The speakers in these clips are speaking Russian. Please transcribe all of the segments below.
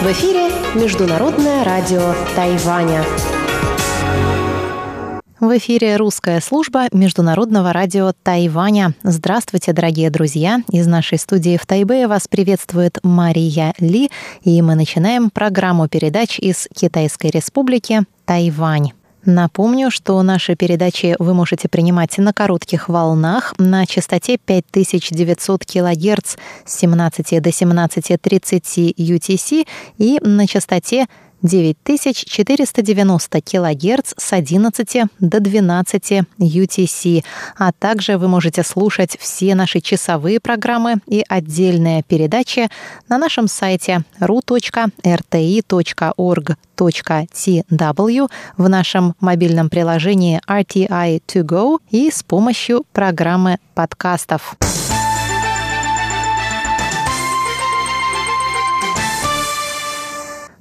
В эфире Международное радио Тайваня. В эфире русская служба Международного радио Тайваня. Здравствуйте, дорогие друзья! Из нашей студии в Тайбе вас приветствует Мария Ли, и мы начинаем программу передач из Китайской Республики Тайвань. Напомню, что наши передачи вы можете принимать на коротких волнах на частоте 5900 кГц с 17 до 17.30 UTC и на частоте 9490 кГц с 11 до 12 UTC, а также вы можете слушать все наши часовые программы и отдельные передачи на нашем сайте ru.rti.org.tw в нашем мобильном приложении RTI To Go и с помощью программы подкастов.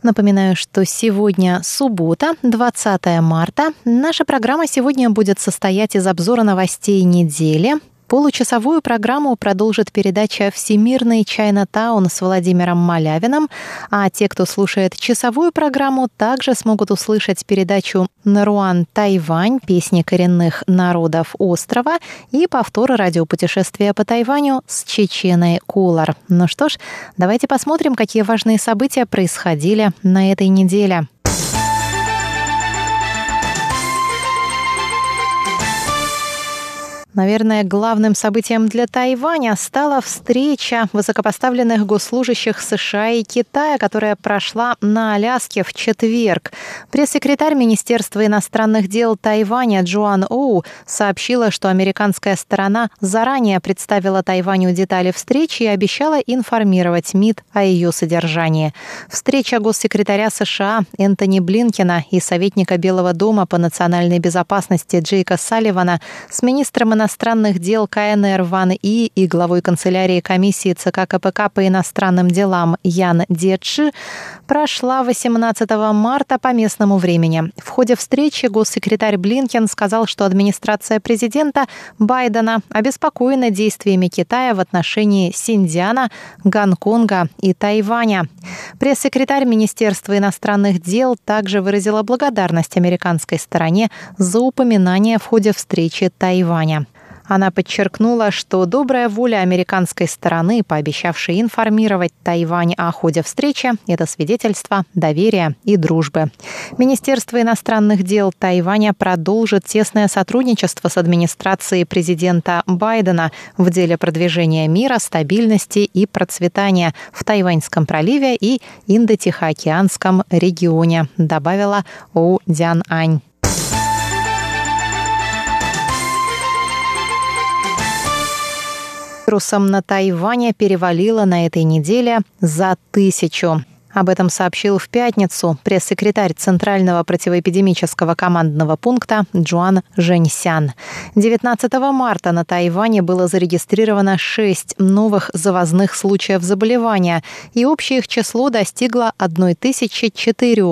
Напоминаю, что сегодня суббота, 20 марта. Наша программа сегодня будет состоять из обзора новостей недели, Получасовую программу продолжит передача «Всемирный Чайна-таун» с Владимиром Малявиным, а те, кто слушает часовую программу, также смогут услышать передачу «Наруан Тайвань. Песни коренных народов острова» и повтор радиопутешествия по Тайваню с Чеченой Кулар. Ну что ж, давайте посмотрим, какие важные события происходили на этой неделе. Наверное, главным событием для Тайваня стала встреча высокопоставленных госслужащих США и Китая, которая прошла на Аляске в четверг. Пресс-секретарь Министерства иностранных дел Тайваня Джоан Оу сообщила, что американская сторона заранее представила Тайваню детали встречи и обещала информировать МИД о ее содержании. Встреча госсекретаря США Энтони Блинкина и советника Белого дома по национальной безопасности Джейка Салливана с министром иностранных дел КНР Ван И и главой канцелярии комиссии ЦК КПК по иностранным делам Ян Дечи прошла 18 марта по местному времени. В ходе встречи госсекретарь Блинкен сказал, что администрация президента Байдена обеспокоена действиями Китая в отношении Синьцзяна, Гонконга и Тайваня. Пресс-секретарь Министерства иностранных дел также выразила благодарность американской стороне за упоминание в ходе встречи Тайваня. Она подчеркнула, что добрая воля американской стороны, пообещавшей информировать Тайвань о ходе встречи, это свидетельство доверия и дружбы. Министерство иностранных дел Тайваня продолжит тесное сотрудничество с администрацией президента Байдена в деле продвижения мира, стабильности и процветания в Тайваньском проливе и Индо-Тихоокеанском регионе, добавила У Дян Ань. Вирусом на Тайване перевалило на этой неделе за тысячу. Об этом сообщил в пятницу пресс-секретарь Центрального противоэпидемического командного пункта Джуан Женьсян. 19 марта на Тайване было зарегистрировано 6 новых завозных случаев заболевания, и общее их число достигло 1004.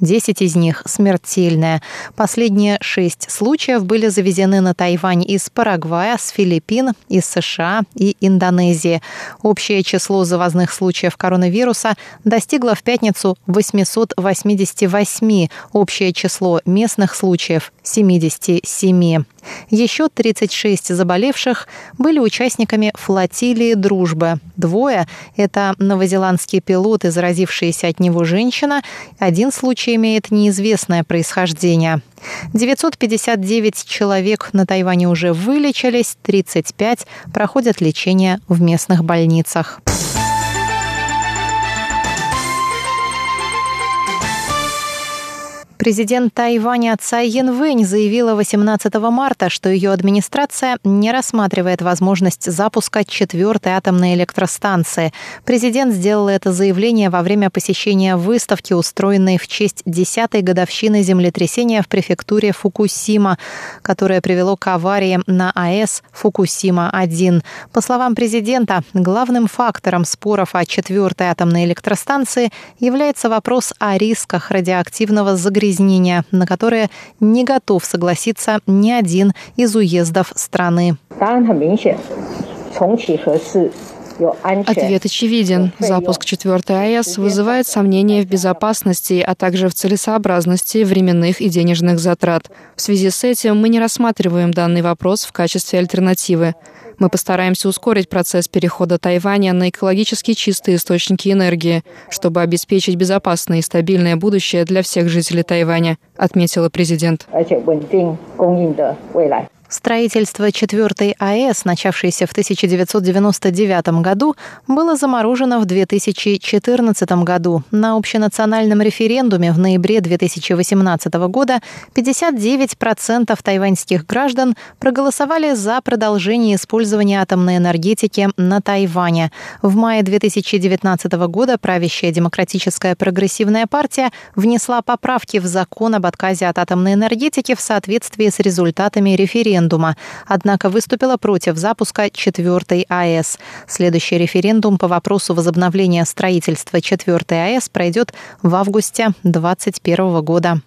Десять из них смертельные. Последние шесть случаев были завезены на Тайвань из Парагвая, с Филиппин, из США и Индонезии. Общее число завозных случаев коронавируса достигло в пятницу 888. Общее число местных случаев – 77. Еще 36 заболевших были участниками флотилии «Дружбы». Двое – это новозеландский пилот и заразившаяся от него женщина. Один случай имеет неизвестное происхождение. 959 человек на Тайване уже вылечились, 35 проходят лечение в местных больницах. Президент Тайваня Цай Янвэнь заявила 18 марта, что ее администрация не рассматривает возможность запуска четвертой атомной электростанции. Президент сделал это заявление во время посещения выставки, устроенной в честь 10-й годовщины землетрясения в префектуре Фукусима, которое привело к аварии на АЭС Фукусима-1. По словам президента, главным фактором споров о четвертой атомной электростанции является вопрос о рисках радиоактивного загрязнения загрязнения, на которые не готов согласиться ни один из уездов страны. Ответ очевиден. Запуск 4 АЭС вызывает сомнения в безопасности, а также в целесообразности временных и денежных затрат. В связи с этим мы не рассматриваем данный вопрос в качестве альтернативы. Мы постараемся ускорить процесс перехода Тайваня на экологически чистые источники энергии, чтобы обеспечить безопасное и стабильное будущее для всех жителей Тайваня, отметила президент. Строительство четвертой АЭС, начавшееся в 1999 году, было заморожено в 2014 году. На общенациональном референдуме в ноябре 2018 года 59% тайваньских граждан проголосовали за продолжение использования атомной энергетики на Тайване. В мае 2019 года правящая демократическая прогрессивная партия внесла поправки в закон об отказе от атомной энергетики в соответствии с результатами референдума референдума, однако выступила против запуска четвертой АЭС. Следующий референдум по вопросу возобновления строительства четвертой АЭС пройдет в августе 2021 года.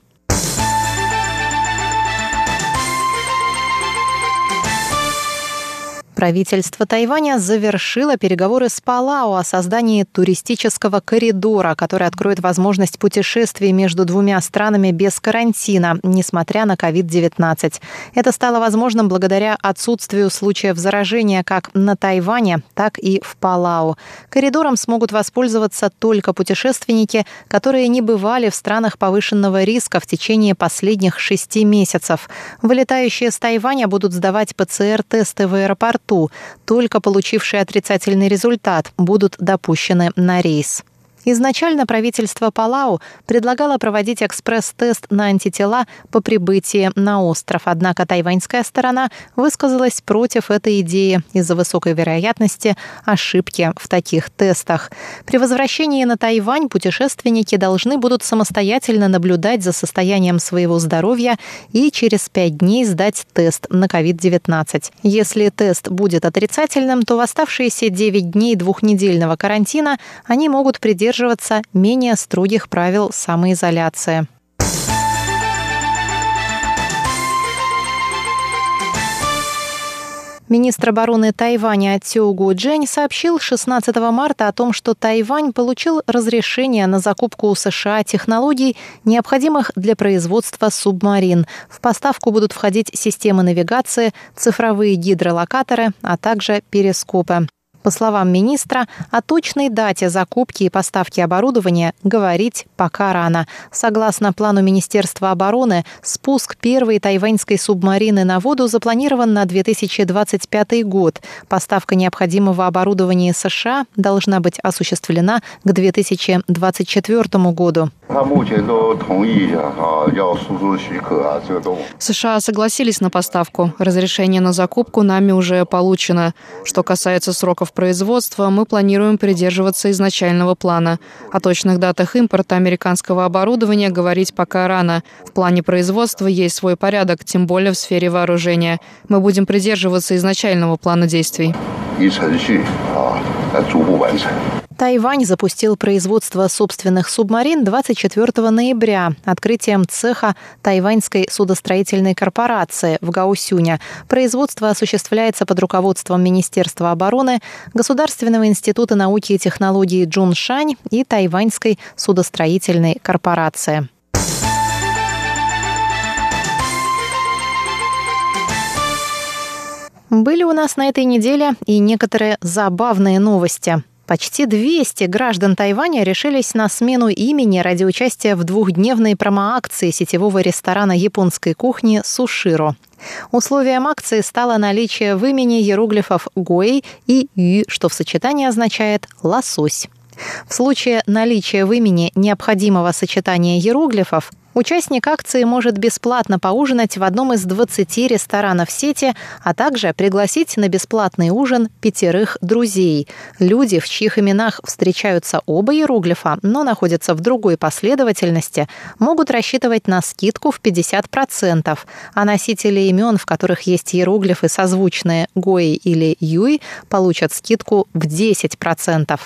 Правительство Тайваня завершило переговоры с Палао о создании туристического коридора, который откроет возможность путешествий между двумя странами без карантина, несмотря на COVID-19. Это стало возможным благодаря отсутствию случаев заражения как на Тайване, так и в Палау. Коридором смогут воспользоваться только путешественники, которые не бывали в странах повышенного риска в течение последних шести месяцев. Вылетающие с Тайваня будут сдавать ПЦР-тесты в аэропорту борту. Только получившие отрицательный результат будут допущены на рейс. Изначально правительство Палау предлагало проводить экспресс-тест на антитела по прибытии на остров, однако тайваньская сторона высказалась против этой идеи из-за высокой вероятности ошибки в таких тестах. При возвращении на Тайвань путешественники должны будут самостоятельно наблюдать за состоянием своего здоровья и через пять дней сдать тест на COVID-19. Если тест будет отрицательным, то в оставшиеся 9 дней двухнедельного карантина они могут придерживаться придерживаться менее строгих правил самоизоляции. Министр обороны Тайваня Цюгу Джень сообщил 16 марта о том, что Тайвань получил разрешение на закупку у США технологий, необходимых для производства субмарин. В поставку будут входить системы навигации, цифровые гидролокаторы, а также перископы. По словам министра, о точной дате закупки и поставки оборудования говорить пока рано. Согласно плану Министерства обороны, спуск первой тайваньской субмарины на воду запланирован на 2025 год. Поставка необходимого оборудования США должна быть осуществлена к 2024 году. США согласились на поставку. Разрешение на закупку нами уже получено. Что касается сроков производства, мы планируем придерживаться изначального плана. О точных датах импорта американского оборудования говорить пока рано. В плане производства есть свой порядок, тем более в сфере вооружения. Мы будем придерживаться изначального плана действий. Тайвань запустил производство собственных субмарин 24 ноября открытием цеха Тайваньской судостроительной корпорации в Гаусюне. Производство осуществляется под руководством Министерства обороны, Государственного института науки и технологий Джуншань и Тайваньской судостроительной корпорации. Были у нас на этой неделе и некоторые забавные новости. Почти 200 граждан Тайваня решились на смену имени ради участия в двухдневной промоакции сетевого ресторана японской кухни «Суширо». Условием акции стало наличие в имени иероглифов «гуэй» и «ю», что в сочетании означает «лосось». В случае наличия в имени необходимого сочетания иероглифов Участник акции может бесплатно поужинать в одном из 20 ресторанов сети, а также пригласить на бесплатный ужин пятерых друзей. Люди, в чьих именах встречаются оба иероглифа, но находятся в другой последовательности, могут рассчитывать на скидку в 50%, а носители имен, в которых есть иероглифы созвучные Гои или Юй, получат скидку в 10%.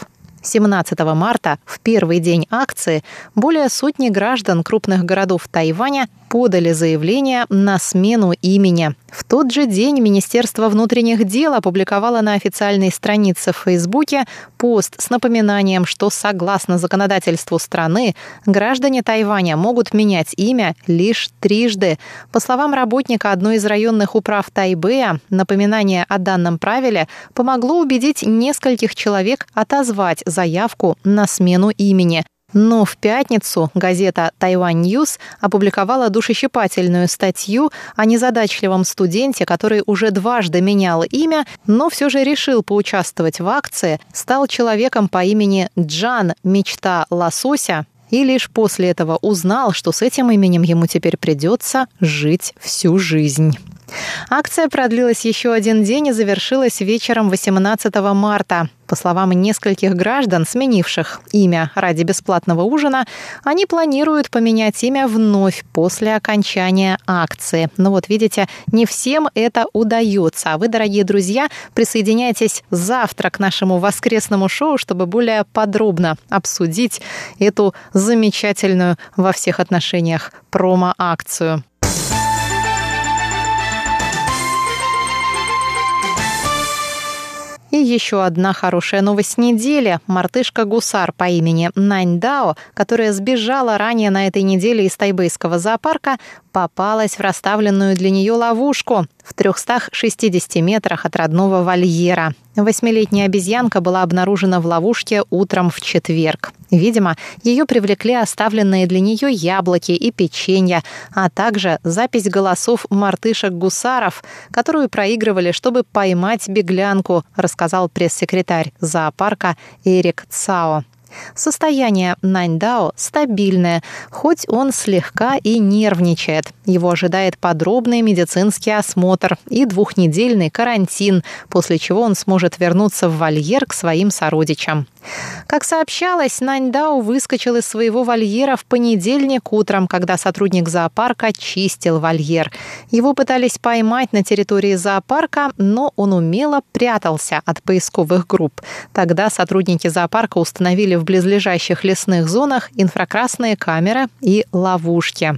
17 марта, в первый день акции, более сотни граждан крупных городов Тайваня подали заявление на смену имени. В тот же день Министерство внутренних дел опубликовало на официальной странице в Фейсбуке пост с напоминанием, что согласно законодательству страны граждане Тайваня могут менять имя лишь трижды. По словам работника одной из районных управ Тайбэя, напоминание о данном правиле помогло убедить нескольких человек отозвать заявку на смену имени. Но в пятницу газета «Taiwan News» опубликовала душещипательную статью о незадачливом студенте, который уже дважды менял имя, но все же решил поучаствовать в акции, стал человеком по имени Джан Мечта Лосося, и лишь после этого узнал, что с этим именем ему теперь придется жить всю жизнь. Акция продлилась еще один день и завершилась вечером 18 марта. По словам нескольких граждан, сменивших имя ради бесплатного ужина, они планируют поменять имя вновь после окончания акции. Но вот видите, не всем это удается. А вы, дорогие друзья, присоединяйтесь завтра к нашему воскресному шоу, чтобы более подробно обсудить эту замечательную во всех отношениях промо-акцию. И еще одна хорошая новость недели. Мартышка-гусар по имени Нань Дао, которая сбежала ранее на этой неделе из тайбэйского зоопарка, попалась в расставленную для нее ловушку в 360 метрах от родного вольера. Восьмилетняя обезьянка была обнаружена в ловушке утром в четверг. Видимо, ее привлекли оставленные для нее яблоки и печенье, а также запись голосов мартышек-гусаров, которую проигрывали, чтобы поймать беглянку, рассказал пресс-секретарь зоопарка Эрик Цао. Состояние Наньдао стабильное, хоть он слегка и нервничает. Его ожидает подробный медицинский осмотр и двухнедельный карантин, после чего он сможет вернуться в вольер к своим сородичам. Как сообщалось, Наньдао выскочил из своего вольера в понедельник утром, когда сотрудник зоопарка чистил вольер. Его пытались поймать на территории зоопарка, но он умело прятался от поисковых групп. Тогда сотрудники зоопарка установили в близлежащих лесных зонах инфракрасные камеры и ловушки.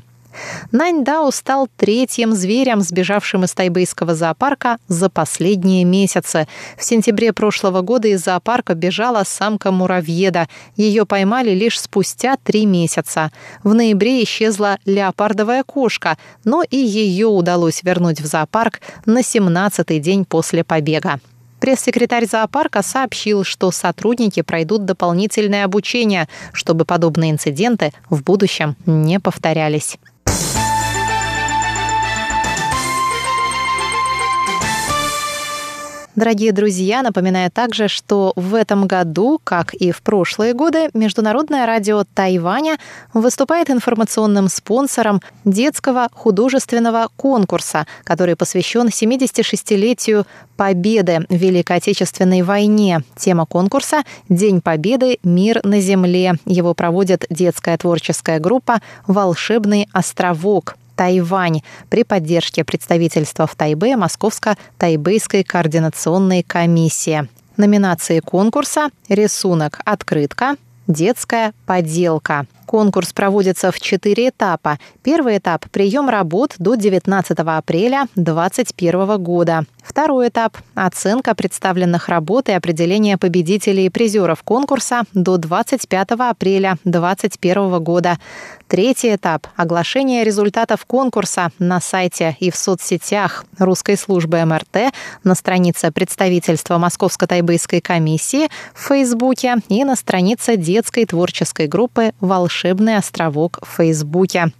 Наньдао стал третьим зверем, сбежавшим из тайбэйского зоопарка за последние месяцы. В сентябре прошлого года из зоопарка бежала самка муравьеда. Ее поймали лишь спустя три месяца. В ноябре исчезла леопардовая кошка, но и ее удалось вернуть в зоопарк на 17-й день после побега. Пресс-секретарь зоопарка сообщил, что сотрудники пройдут дополнительное обучение, чтобы подобные инциденты в будущем не повторялись. Дорогие друзья, напоминаю также, что в этом году, как и в прошлые годы, Международное радио Тайваня выступает информационным спонсором детского художественного конкурса, который посвящен 76-летию Победы в Великой Отечественной войне. Тема конкурса «День Победы. Мир на земле». Его проводит детская творческая группа «Волшебный островок». Тайвань при поддержке представительства в Тайбе Московско-Тайбейской координационной комиссии. Номинации конкурса «Рисунок. Открытка», «Детская поделка». Конкурс проводится в четыре этапа. Первый этап – прием работ до 19 апреля 2021 года. Второй этап – оценка представленных работ и определение победителей и призеров конкурса до 25 апреля 2021 года. Третий этап – оглашение результатов конкурса на сайте и в соцсетях русской службы МРТ, на странице представительства Московско-Тайбэйской комиссии в Фейсбуке и на странице детской творческой группы «Волшебный островок» в Фейсбуке.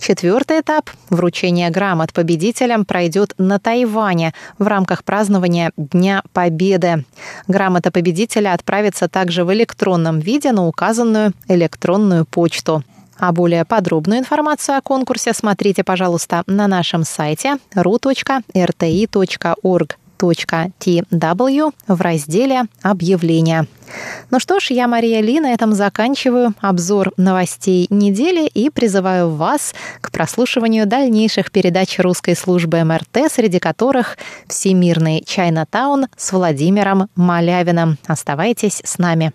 Четвертый этап – вручение грамот победителям пройдет на Тайване в рамках празднования Дня Победы. Грамота победителя отправится также в электронном виде на указанную электронную почту. А более подробную информацию о конкурсе смотрите, пожалуйста, на нашем сайте ru.rti.org kp.tw в разделе «Объявления». Ну что ж, я Мария Ли, на этом заканчиваю обзор новостей недели и призываю вас к прослушиванию дальнейших передач русской службы МРТ, среди которых «Всемирный Чайнатаун» с Владимиром Малявиным. Оставайтесь с нами.